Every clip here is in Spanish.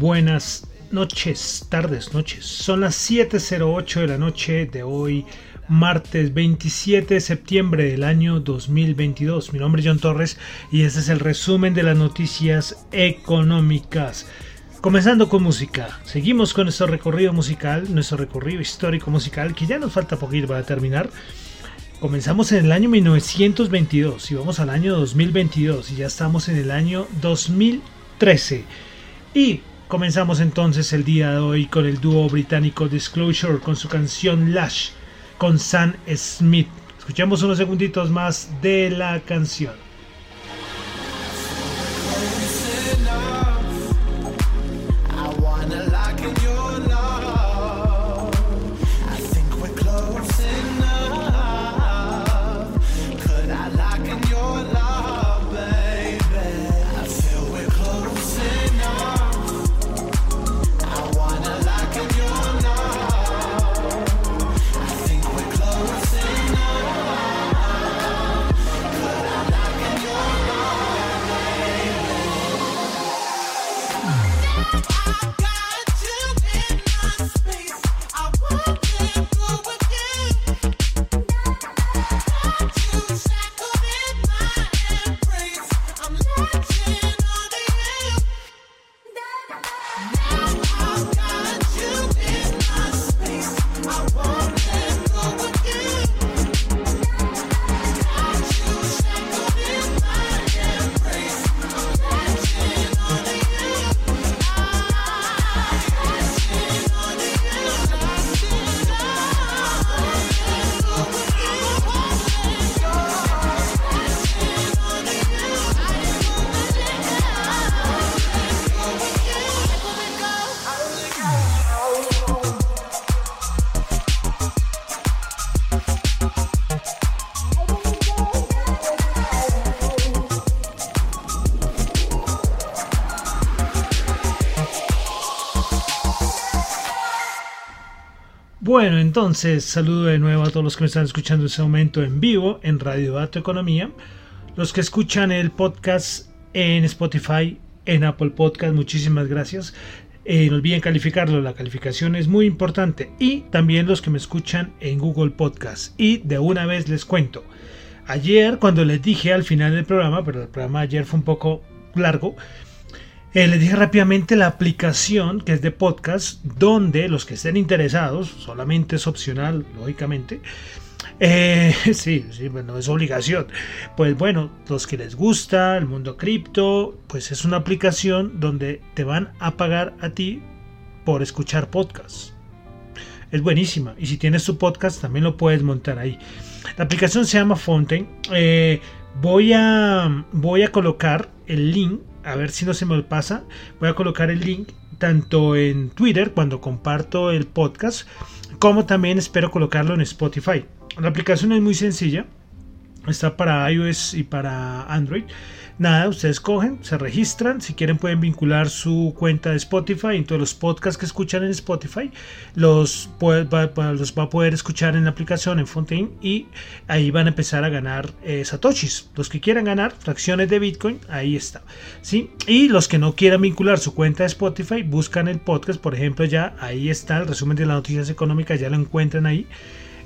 Buenas noches, tardes, noches. Son las 7.08 de la noche de hoy, martes 27 de septiembre del año 2022. Mi nombre es John Torres y este es el resumen de las noticias económicas. Comenzando con música, seguimos con nuestro recorrido musical, nuestro recorrido histórico musical, que ya nos falta poquito para terminar. Comenzamos en el año 1922 y vamos al año 2022 y ya estamos en el año 2013. Y comenzamos entonces el día de hoy con el dúo británico Disclosure con su canción Lash con Sam Smith. Escuchemos unos segunditos más de la canción. Bueno, entonces saludo de nuevo a todos los que me están escuchando en este momento en vivo en Radio Dato Economía, los que escuchan el podcast en Spotify, en Apple Podcast, muchísimas gracias. Eh, no olviden calificarlo, la calificación es muy importante. Y también los que me escuchan en Google Podcast. Y de una vez les cuento. Ayer, cuando les dije al final del programa, pero el programa ayer fue un poco largo, eh, les dije rápidamente la aplicación que es de podcast, donde los que estén interesados, solamente es opcional, lógicamente, Eh, sí, sí, bueno, es obligación. Pues bueno, los que les gusta el mundo cripto, pues es una aplicación donde te van a pagar a ti por escuchar podcasts. Es buenísima. Y si tienes tu podcast, también lo puedes montar ahí. La aplicación se llama Fontaine. Eh, voy, a, voy a colocar el link. A ver si no se me pasa. Voy a colocar el link tanto en Twitter cuando comparto el podcast, como también espero colocarlo en Spotify. La aplicación es muy sencilla. Está para iOS y para Android. Nada, ustedes cogen, se registran, si quieren pueden vincular su cuenta de Spotify, entonces los podcasts que escuchan en Spotify los, va, a poder escuchar en la aplicación en Fontaine y ahí van a empezar a ganar eh, satoshis. Los que quieran ganar fracciones de Bitcoin, ahí está. ¿sí? Y los que no quieran vincular su cuenta de Spotify, buscan el podcast, por ejemplo, ya ahí está el resumen de las noticias económicas, ya lo encuentran ahí.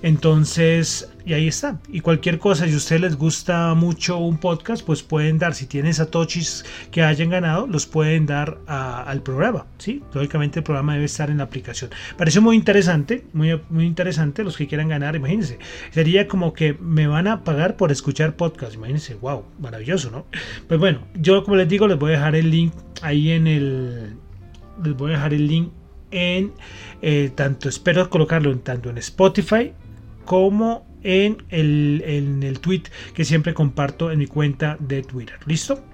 Entonces, y ahí está. Y cualquier cosa, si a ustedes les gusta mucho un podcast, pues pueden dar, si tienen satoshis que hayan ganado, los pueden dar al programa. ¿sí? Lógicamente el programa debe estar en la aplicación. Pareció muy interesante, muy, muy interesante los que quieran ganar, imagínense. Sería como que me van a pagar por escuchar podcast. Imagínense, wow, maravilloso, ¿no? Pues bueno, yo como les digo, les voy a dejar el link ahí en el... Les voy a dejar el link en eh, tanto, espero colocarlo tanto en Spotify como en el, en el tweet que siempre comparto en mi cuenta de Twitter. ¿Listo?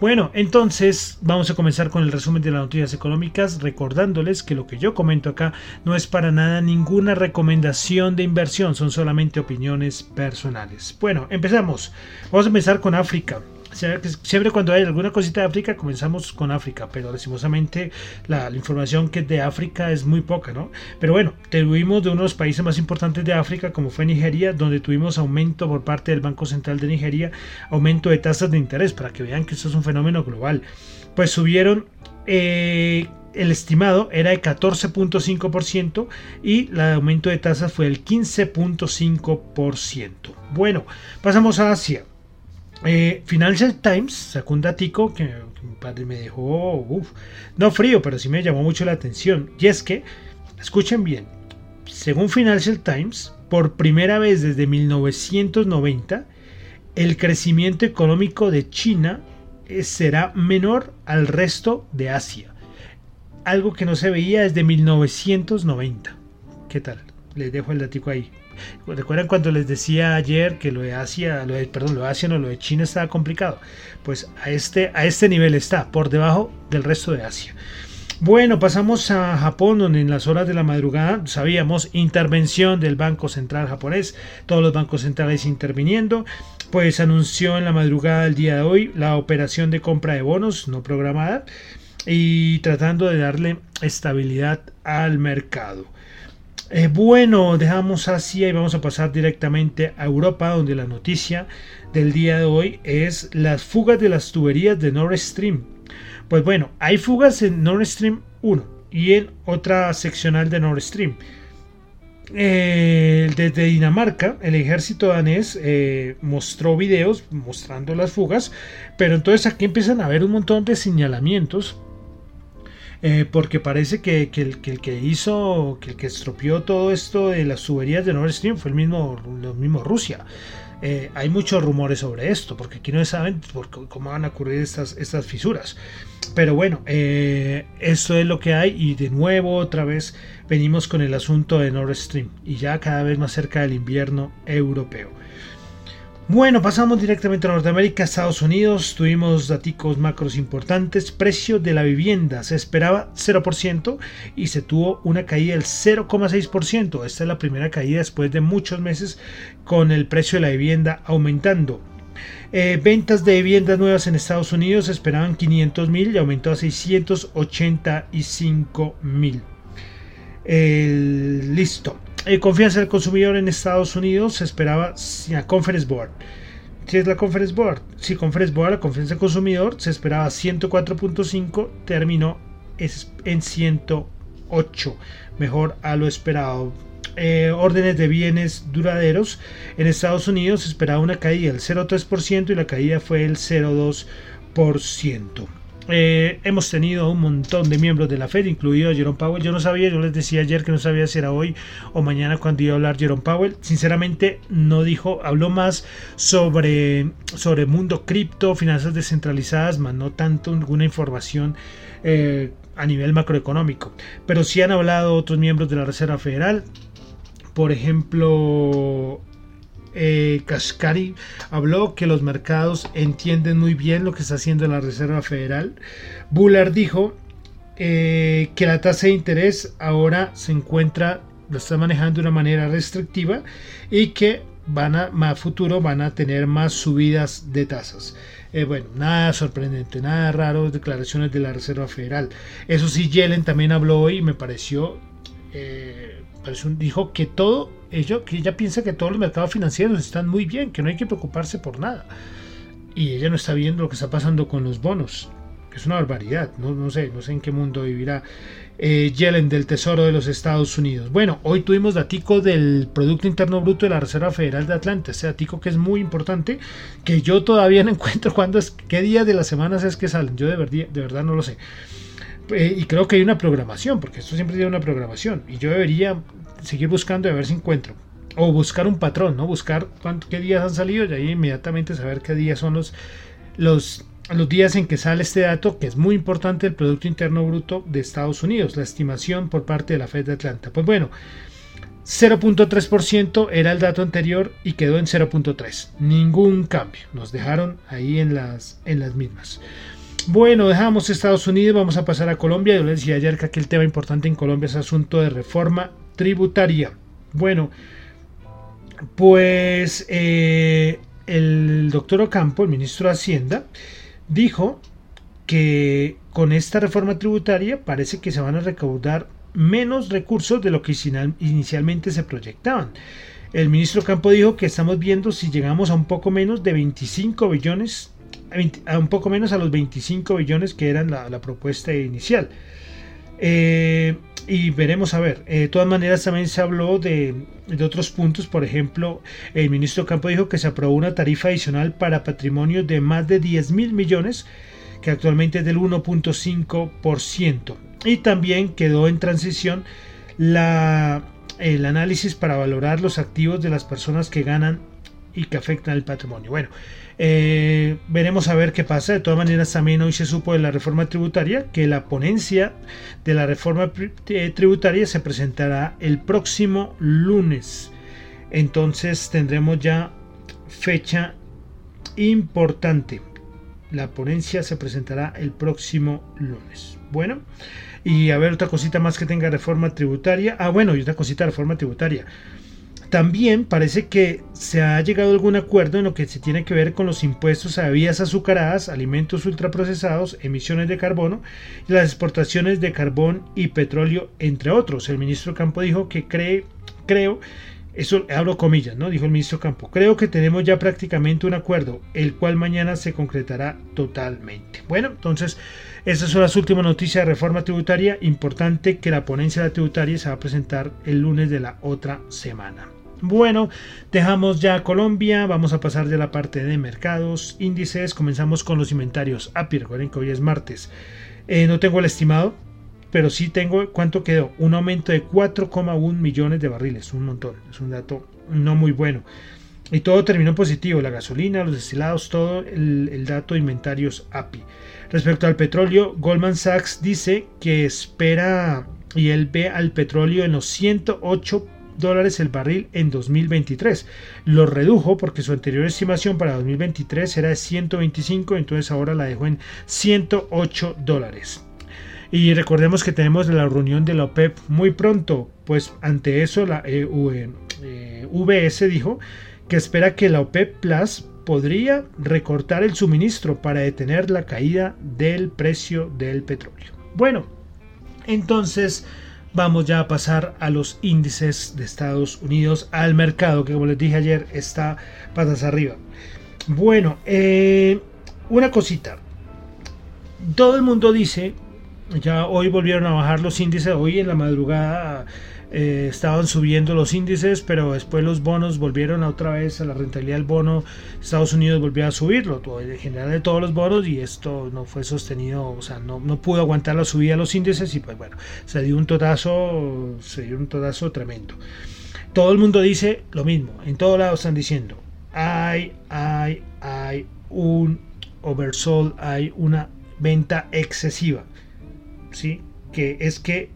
Bueno, entonces vamos a comenzar con el resumen de las noticias económicas, recordándoles que lo que yo comento acá no es para nada ninguna recomendación de inversión, son solamente opiniones personales. Bueno, empezamos. Vamos a empezar con África. Siempre cuando hay alguna cosita de África comenzamos con África, pero lastimosamente la, información que de África es muy poca, ¿no? Pero bueno, tuvimos de uno de los países más importantes de África, como fue Nigeria, donde tuvimos aumento por parte del Banco Central de Nigeria, aumento de tasas de interés, para que vean que esto es un fenómeno global. Pues subieron... Eh, el estimado era de 14.5% y el aumento de tasas fue el 15.5%. Bueno, pasamos a Asia. Eh, Financial Times sacó un datico que, me dejó, no frío, pero sí me llamó mucho la atención. Y es que, escuchen bien, según Financial Times, por primera vez desde 1990, el crecimiento económico de China eh, será menor al resto de Asia. Algo que no se veía desde 1990. ¿Qué tal? Les dejo el datico ahí. ¿Recuerdan cuando les decía ayer que lo de Asia, lo de, perdón, lo de Asia no, lo de China estaba complicado? Pues a este, a este nivel está, por debajo del resto de Asia. Bueno, pasamos a Japón, donde en las horas de la madrugada sabíamos intervención del Banco Central japonés, todos los bancos centrales interviniendo, pues anunció en la madrugada del día de hoy la operación de compra de bonos no programada y tratando de darle estabilidad al mercado. Eh, bueno, dejamos Asia y vamos a pasar directamente a Europa, donde la noticia del día de hoy es las fugas de las tuberías de Nord Stream. Pues bueno, hay fugas en Nord Stream 1 y en otra seccional de Nord Stream. Eh, desde Dinamarca, el ejército danés eh, mostró videos mostrando las fugas, pero entonces aquí empiezan a haber un montón de señalamientos eh, porque parece que, el, que, hizo, que el que estropeó todo esto de las tuberías de Nord Stream fue el mismo, mismo Rusia. Eh, hay muchos rumores sobre esto, porque aquí no saben cómo van a ocurrir estas, estas fisuras. Pero bueno, eh, esto es lo que hay y de nuevo otra vez venimos con el asunto de Nord Stream y ya cada vez más cerca del invierno europeo. Bueno, pasamos directamente a Norteamérica, Estados Unidos. Tuvimos datos macros importantes. Precio de la vivienda se esperaba 0% y se tuvo una caída del 0,6%. Esta es la primera caída después de muchos meses con el precio de la vivienda aumentando. Eh, ventas de viviendas nuevas en Estados Unidos esperaban 500 mil y aumentó a 685 mil. listo. Eh, confianza del consumidor en Estados Unidos se esperaba a Conference Board. ¿Qué es la Conference Board? Si Conference Board, la confianza del consumidor se esperaba 104.5, terminó en 108, mejor a lo esperado. Eh, órdenes de bienes duraderos en Estados Unidos se esperaba una caída del 0,3% y la caída fue el 0,2%. Eh, hemos tenido un montón de miembros de la Fed, incluido Jerome Powell. Yo no sabía, yo les decía ayer que no sabía si era hoy o mañana cuando iba a hablar Jerome Powell. Sinceramente, no dijo, habló más sobre, sobre mundo cripto, finanzas descentralizadas, más no tanto ninguna información eh, a nivel macroeconómico. Pero sí han hablado otros miembros de la Reserva Federal. Por ejemplo, eh, Kashkari habló que los mercados entienden muy bien lo que está haciendo la Reserva Federal. Bullard dijo eh, que la tasa de interés ahora se encuentra, lo está manejando de una manera restrictiva y que van a, más futuro van a tener más subidas de tasas. Eh, bueno, nada sorprendente, nada raro, declaraciones de la Reserva Federal. Eso sí, Yellen también habló hoy y me pareció, eh, dijo que todo ella, piensa que todos los mercados financieros están muy bien, que no hay que preocuparse por nada. Y ella no está viendo lo que está pasando con los bonos, que es una barbaridad. No, sé, no sé en qué mundo vivirá eh, Yellen del Tesoro de los Estados Unidos. Bueno, hoy tuvimos datico del Producto Interno Bruto de la Reserva Federal de Atlanta, ese datico que es muy importante, que yo todavía no encuentro cuándo es, qué día de las semanas es que salen. Yo de verdad no lo sé. Eh, y creo que hay una programación, porque esto siempre tiene una programación. Y yo debería seguir buscando y a ver si encuentro. O buscar un patrón, ¿no? Buscar cuánto, qué días han salido y ahí inmediatamente saber qué días son los, los, los días en que sale este dato, que es muy importante, el Producto Interno Bruto de Estados Unidos, la estimación por parte de la Fed de Atlanta. Pues bueno, 0.3% era el dato anterior y quedó en 0.3. Ningún cambio. Nos dejaron ahí en las, en las mismas. Bueno, dejamos Estados Unidos, vamos a pasar a Colombia. Yo les decía ayer que aquí el tema importante en Colombia es asunto de reforma tributaria. Bueno, pues eh, el doctor Ocampo, el ministro de Hacienda, dijo que con esta reforma tributaria parece que se van a recaudar menos recursos de lo que inicialmente se proyectaban. El ministro Campo dijo que estamos viendo si llegamos a un poco menos de 25 billones, a, un poco menos a los 25 billones que eran la, propuesta inicial. Eh, y veremos a ver. Eh, de todas maneras, también se habló de, otros puntos. Por ejemplo, el ministro Campo dijo que se aprobó una tarifa adicional para patrimonio de más de 10 mil millones, que actualmente es del 1.5%. Y también quedó en transición la, el análisis para valorar los activos de las personas que ganan y que afectan el patrimonio. Bueno, eh, veremos a ver qué pasa. De todas maneras, también hoy se supo de la reforma tributaria que la ponencia de la reforma eh, tributaria se presentará el próximo lunes. Entonces tendremos ya fecha importante. La ponencia se presentará el próximo lunes. Bueno, y a ver otra cosita más que tenga reforma tributaria. Ah, bueno, y otra cosita de reforma tributaria. También parece que se ha llegado a algún acuerdo en lo que se tiene que ver con los impuestos a bebidas azucaradas, alimentos ultraprocesados, emisiones de carbono y las exportaciones de carbón y petróleo, entre otros. El ministro Campo dijo que cree, creo, eso hablo comillas, ¿no? Dijo el ministro Campo. Creo que tenemos ya prácticamente un acuerdo, el cual mañana se concretará totalmente. Bueno, entonces, esas son las últimas noticias de reforma tributaria. Importante que la ponencia de la tributaria se va a presentar el lunes de la otra semana. Bueno, dejamos ya Colombia, vamos a pasar de la parte de mercados, índices, comenzamos con los inventarios API, recuerden que hoy es martes. Eh, no tengo el estimado, pero sí tengo cuánto quedó, un aumento de 4,1 millones de barriles, un montón, es un dato no muy bueno. Y todo terminó positivo, la gasolina, los destilados, todo el, dato de inventarios API. Respecto al petróleo, Goldman Sachs dice que espera y él ve al petróleo en los 108 dólares el barril en 2023. Lo redujo porque su anterior estimación para 2023 era de 125, entonces ahora la dejó en 108 dólares. Y recordemos que tenemos la reunión de la OPEP muy pronto, pues ante eso la eh, VS dijo que espera que la OPEP Plus podría recortar el suministro para detener la caída del precio del petróleo. Bueno, entonces vamos ya a pasar a los índices de Estados Unidos, al mercado, que como les dije ayer está patas arriba. Bueno, eh, una cosita. Todo el mundo dice Ya hoy volvieron a bajar los índices, hoy en la madrugada eh, estaban subiendo los índices, pero después los bonos volvieron a otra vez a la rentabilidad del bono. Estados Unidos volvió a subirlo, en general de todos los bonos, y esto no fue sostenido, o sea, no, no pudo aguantar la subida de los índices, y pues bueno, se dio un totazo, se dio un totazo tremendo. Todo el mundo dice lo mismo, en todos lados están diciendo, hay, hay, hay un oversold, hay una venta excesiva, ¿sí? Que es que,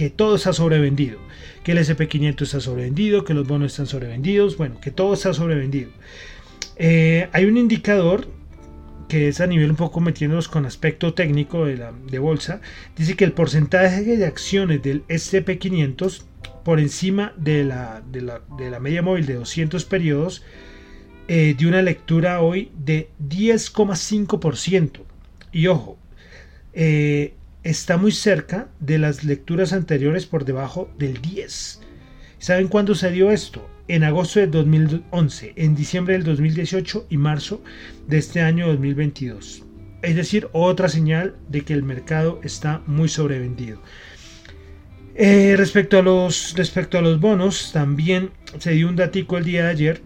que todo está sobrevendido que el SP500 está sobrevendido, que los bonos están sobrevendidos, bueno, que todo está sobrevendido. Eh, hay un indicador que es a nivel un poco metiéndonos con aspecto técnico de, la, de bolsa, dice que el porcentaje de acciones del SP500 por encima de la, de la, media móvil de 200 periodos eh, de una lectura hoy de 10,5%. Y ojo, eh, está muy cerca de las lecturas anteriores por debajo del 10. ¿Saben cuándo se dio esto? En agosto de 2011, en diciembre del 2018 y marzo de este año 2022. Es decir, otra señal de que el mercado está muy sobrevendido. Eh, respecto, a los, respecto a los bonos, también se dio un datico el día de ayer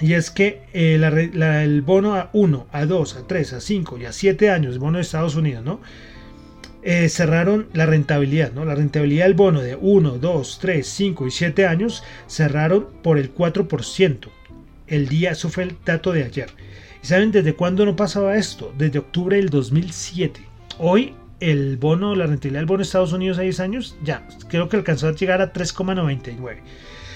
y es que eh, el bono a 1, a 2, a 3, a 5 y a 7 años, el bono de Estados Unidos, ¿no? Eh, cerraron la rentabilidad, ¿no? La rentabilidad del bono de 1, 2, 3, 5 y 7 años cerraron por el 4%. El día, eso fue el dato de ayer. ¿Y saben desde cuándo no pasaba esto? Desde octubre del 2007. Hoy el bono, la rentabilidad del bono de Estados Unidos a 10 años, ya, creo que alcanzó a llegar a 3,99.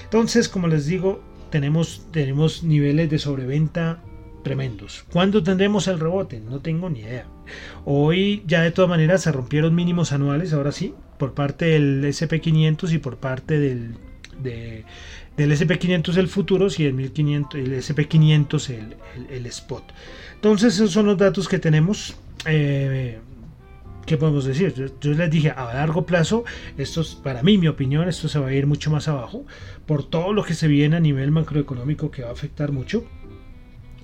Entonces, como les digo, tenemos, tenemos niveles de sobreventa tremendos. ¿Cuándo tendremos el rebote? No tengo ni idea. Hoy ya de todas maneras se rompieron mínimos anuales, ahora sí, por parte del SP500 y por parte del, del SP500 el futuro y el, 1500, el SP500 el, spot. Entonces esos son los datos que tenemos. Eh, ¿Qué podemos decir? Yo, yo, les dije, a largo plazo, esto es, para mí, mi opinión, esto se va a ir mucho más abajo por todo lo que se viene a nivel macroeconómico que va a afectar mucho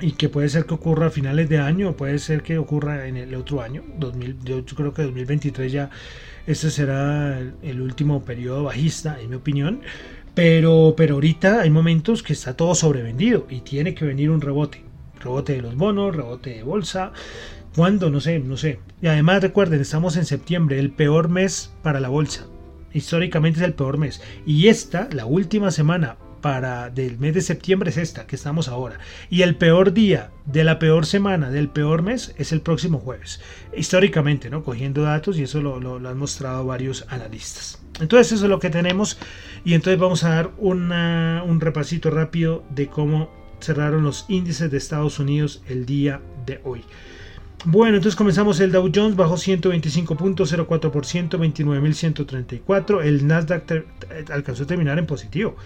y que puede ser que ocurra a finales de año puede ser que ocurra en el otro año 2000, yo creo que 2023 ya este será el, último periodo bajista en mi opinión pero pero ahorita hay momentos que está todo sobrevendido y tiene que venir un rebote rebote de los bonos rebote de bolsa ¿Cuándo? No sé, no sé. Y además recuerden, estamos en septiembre, el peor mes para la bolsa. Históricamente es el peor mes. Y esta, la última semana para del mes de septiembre es esta que estamos ahora. Y el peor día de la peor semana del peor mes es el próximo jueves. Históricamente, ¿no? Cogiendo datos y eso lo, han mostrado varios analistas. Entonces eso es lo que tenemos y entonces vamos a dar un repasito rápido de cómo cerraron los índices de Estados Unidos el día de hoy. Bueno, entonces comenzamos el Dow Jones, bajó 125.04%, 29.134. El Nasdaq alcanzó a terminar en positivo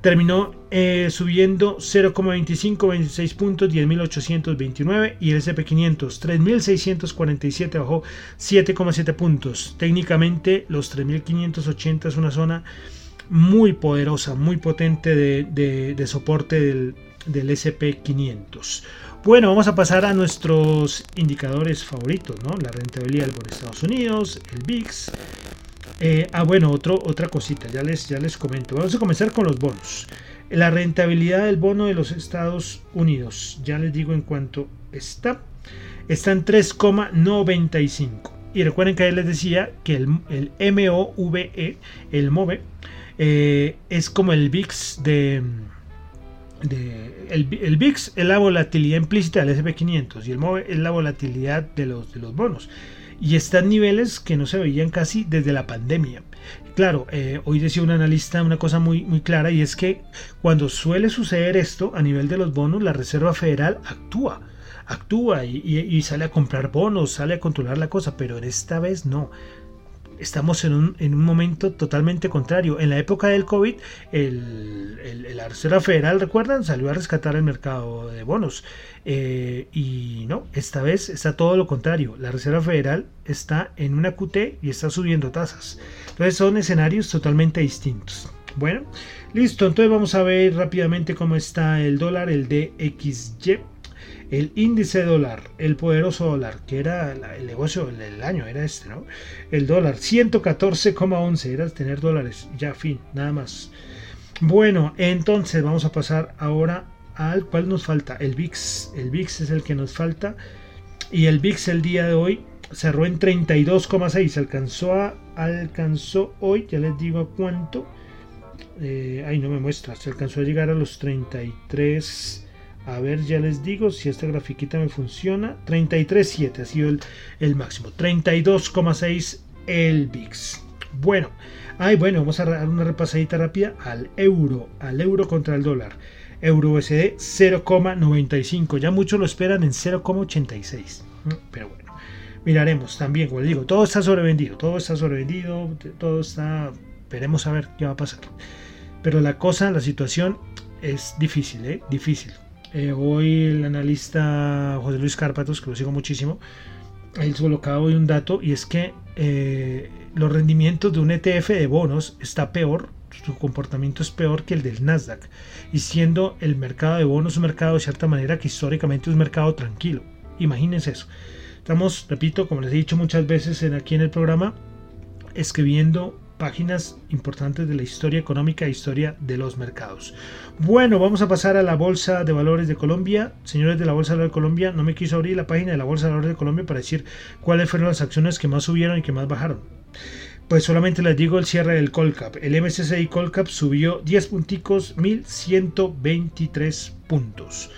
terminó eh, subiendo 0,25, 26 puntos, 10.829 y el SP500 3.647 bajó 7,7 puntos. Técnicamente los 3.580 es una zona muy poderosa, muy potente de, soporte del, del SP500. Bueno, vamos a pasar a nuestros indicadores favoritos, ¿no? La rentabilidad del Estados Unidos, el VIX, eh, ah, bueno, otro, otra cosita, ya les, ya les comento. Vamos a comenzar con los bonos. La rentabilidad del bono de los Estados Unidos, ya les digo en cuanto está, está en 3,95. Y recuerden que les decía que el, el MOVE, el MOVE, eh, es como el VIX de, el, el, VIX es la volatilidad implícita del SP500 y el MOVE es la volatilidad de los, de los bonos y están niveles que no se veían casi desde la pandemia. Claro, eh, hoy decía un analista una cosa muy, muy clara y es que cuando suele suceder esto a nivel de los bonos, la Reserva Federal actúa, actúa y, y sale a comprar bonos, sale a controlar la cosa, pero en esta vez no estamos en un, en un, momento totalmente contrario. En la época del COVID, el, el, la Reserva Federal, recuerdan, salió a rescatar el mercado de bonos. Eh, y no, esta vez está todo lo contrario. La Reserva Federal está en una QT y está subiendo tasas. Entonces son escenarios totalmente distintos. Bueno, listo. Entonces vamos a ver rápidamente cómo está el dólar, el DXY. El índice dólar, el poderoso dólar, que era el negocio del año, era este, ¿no? El dólar, 114,11, era tener dólares, ya fin, nada más. Bueno, entonces vamos a pasar ahora al cual nos falta, el VIX. El VIX es el que nos falta. Y el VIX el día de hoy cerró en 32,6. Alcanzó, a, alcanzó hoy, ya les digo a cuánto. Eh, ahí no me muestra. Se alcanzó a llegar a los 33. A ver, ya les digo si esta grafiquita me funciona. 33,7 ha sido el, el máximo. 32,6 el VIX. Bueno, ay, bueno, vamos a dar una repasadita rápida al euro, al euro contra el dólar. Euro USD 0,95. Ya muchos lo esperan en 0,86. Pero bueno, miraremos también, como les digo, todo está sobrevendido, todo está sobrevendido, todo está... Veremos a ver qué va a pasar. Pero la cosa, la situación es difícil, ¿eh? Difícil. Eh, hoy el analista José Luis Cárpatos, que lo sigo muchísimo, él colocaba hoy un dato y es que eh, los rendimientos de un ETF de bonos está peor, su comportamiento es peor que el del Nasdaq, y siendo el mercado de bonos un mercado de cierta manera que históricamente es un mercado tranquilo. Imagínense eso. Estamos, repito, como les he dicho muchas veces en, aquí en el programa, escribiendo páginas importantes de la historia económica e historia de los mercados. Bueno, vamos a pasar a la Bolsa de Valores de Colombia. Señores de la Bolsa de Valores de Colombia, no me quiso abrir la página de la Bolsa de Valores de Colombia para decir cuáles fueron las acciones que más subieron y que más bajaron. Pues solamente les digo el cierre del Colcap. El MSCI Colcap subió 10 punticos, 1123 puntos.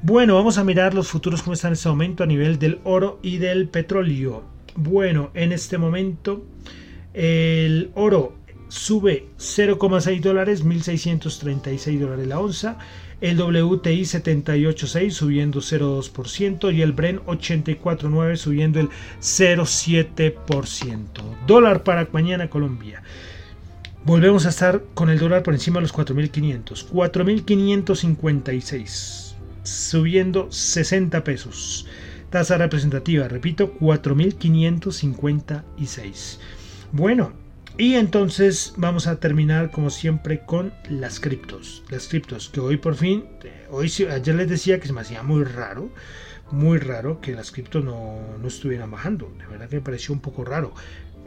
Bueno, vamos a mirar los futuros como están en este momento a nivel del oro y del petróleo. Bueno, en este momento el oro sube 0,6 dólares, 1.636 dólares la onza. El WTI 78.6 subiendo 0,2% y el Bren 84.9 subiendo el 0,7%. Dólar para mañana Colombia. Volvemos a estar con el dólar por encima de los 4.500. 4.556 subiendo 60 pesos. Tasa representativa, repito, 4.556. Bueno, y entonces vamos a terminar como siempre con las criptos. Las criptos que hoy por fin, hoy ayer les decía que se me hacía muy raro, muy raro que las criptos no, estuvieran bajando. De verdad que me pareció un poco raro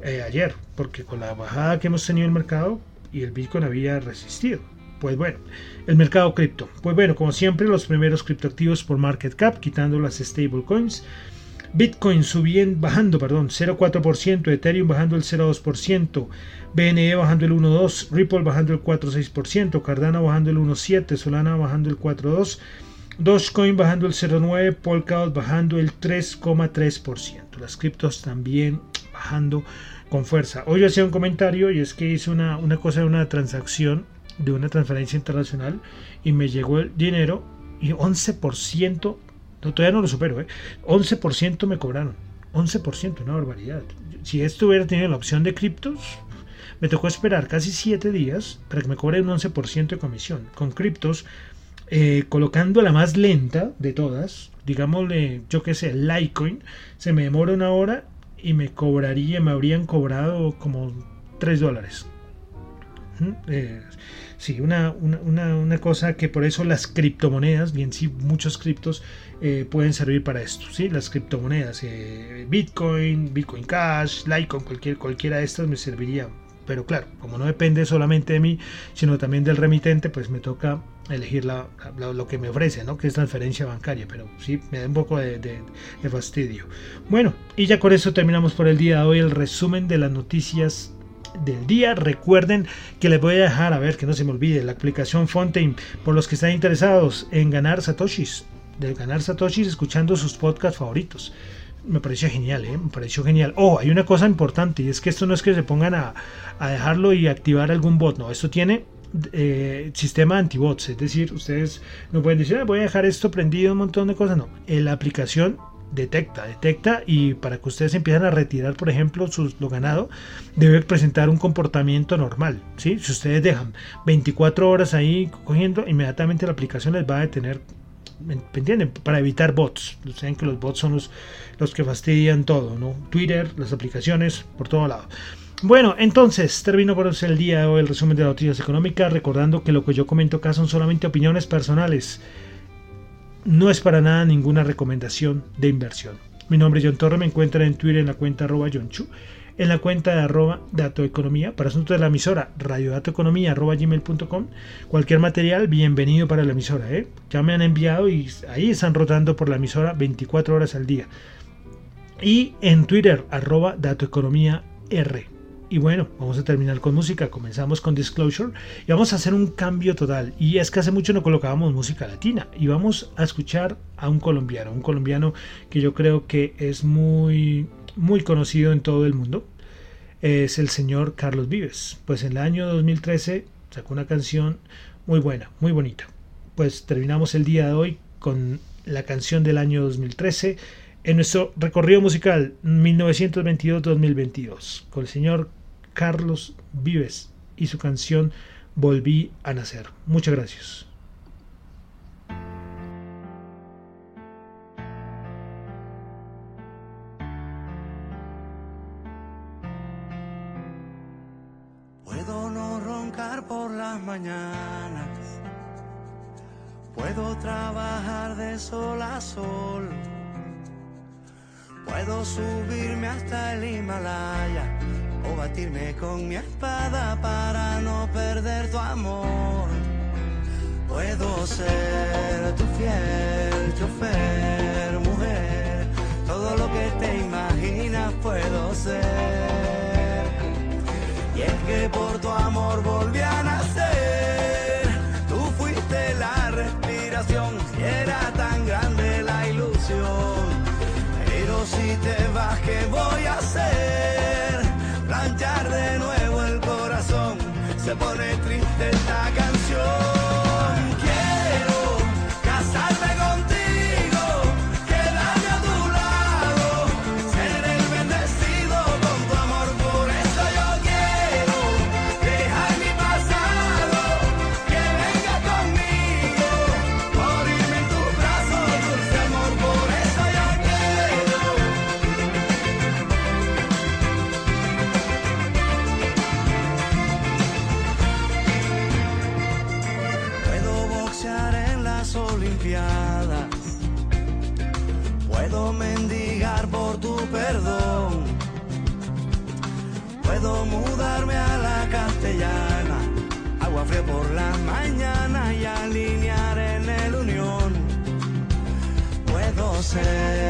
eh, ayer, porque con la bajada que hemos tenido en el mercado y el Bitcoin había resistido. Pues bueno, el mercado cripto. Pues bueno, como siempre, los primeros criptoactivos por market cap, quitando las stablecoins. Bitcoin subiendo, bajando, perdón, 0,4%, Ethereum bajando el 0,2%, BNE bajando el 1,2%, Ripple bajando el 4,6%, Cardano bajando el 1,7%, Solana bajando el 4,2%, Dogecoin bajando el 0,9%, Polkadot bajando el 3,3%. Las criptos también bajando con fuerza. Hoy yo hacía un comentario y es que hice una, una cosa de una transacción, de una transferencia internacional y me llegó el dinero y 11% todavía no lo supero, ¿eh? 11% me cobraron. 11%, una barbaridad. Si esto hubiera tenido la opción de criptos, me tocó esperar casi 7 días para que me cobren un 11% de comisión. Con criptos, eh, colocando la más lenta de todas, digámosle, yo qué sé, Litecoin, se me demora una hora y me cobraría, me habrían cobrado como 3 dólares. Eh, sí, una, una, una, cosa que por eso las criptomonedas, bien sí, muchos criptos eh, pueden servir para esto. ¿sí? Las criptomonedas, eh, Bitcoin, Bitcoin Cash, Litecoin, cualquier, cualquiera de estas me serviría. Pero claro, como no depende solamente de mí, sino también del remitente, pues me toca elegir la, lo que me ofrece, ¿no? que es transferencia bancaria. Pero sí, me da un poco de, fastidio. Bueno, y ya con eso terminamos por el día de hoy el resumen de las noticias del día. Recuerden que les voy a dejar, a ver que no se me olvide, la aplicación Fontaine por los que están interesados en ganar satoshis de ganar satoshis escuchando sus podcasts favoritos. Me pareció genial, ¿eh? me pareció genial. Oh, hay una cosa importante y es que esto no es que se pongan a, a dejarlo y activar algún bot, no, esto tiene eh, sistema antibots, es decir, ustedes no pueden decir, ah, voy a dejar esto prendido, un montón de cosas, no, la aplicación detecta, detecta y para que ustedes empiecen a retirar, por ejemplo, su, lo ganado, debe presentar un comportamiento normal. ¿sí? Si ustedes dejan 24 horas ahí cogiendo, inmediatamente la aplicación les va a detener ¿me entienden? Para evitar bots. Saben que los bots son los, los que fastidian todo, ¿no? Twitter, las aplicaciones, por todo lado. Bueno, entonces termino por el día de hoy el resumen de las noticias económicas, recordando que lo que yo comento acá son solamente opiniones personales. No es para nada ninguna recomendación de inversión. Mi nombre es John Torre, me encuentran en Twitter en la cuenta arroba John Chu, en la cuenta de arroba datoeconomía, para asuntos de la emisora radiodatoeconomía arroba gmail.com. Cualquier material, bienvenido para la emisora. ¿eh? Ya me han enviado y ahí están rotando por la emisora 24 horas al día. Y en Twitter, arroba datoeconomía R. Y bueno, vamos a terminar con música. Comenzamos con Disclosure y vamos a hacer un cambio total. Y es que hace mucho no colocábamos música latina. Y vamos a escuchar a un colombiano, un colombiano que yo creo que es muy, muy conocido en todo el mundo. Es el señor Carlos Vives. Pues en el año 2013 sacó una canción muy buena, muy bonita. Pues terminamos el día de hoy con la canción del año 2013 en nuestro recorrido musical 1922-2022 con el señor Carlos Vives y su canción Volví a Nacer. Muchas gracias. Puedo no roncar por las mañanas, puedo trabajar de sol a sol, puedo subirme hasta el Himalaya o batirme con mi espada para no perder tu amor. Puedo ser tu fiel chofer, mujer, todo lo que te imaginas puedo ser. Y es que por tu amor volví a nacer, tú fuiste la respiración y era tan grande la ilusión. Pero si te vas, ¿qué voy a hacer? De nuevo el corazón, se pone triste esta canción. Por la mañana y alinear en el unión. Puedo ser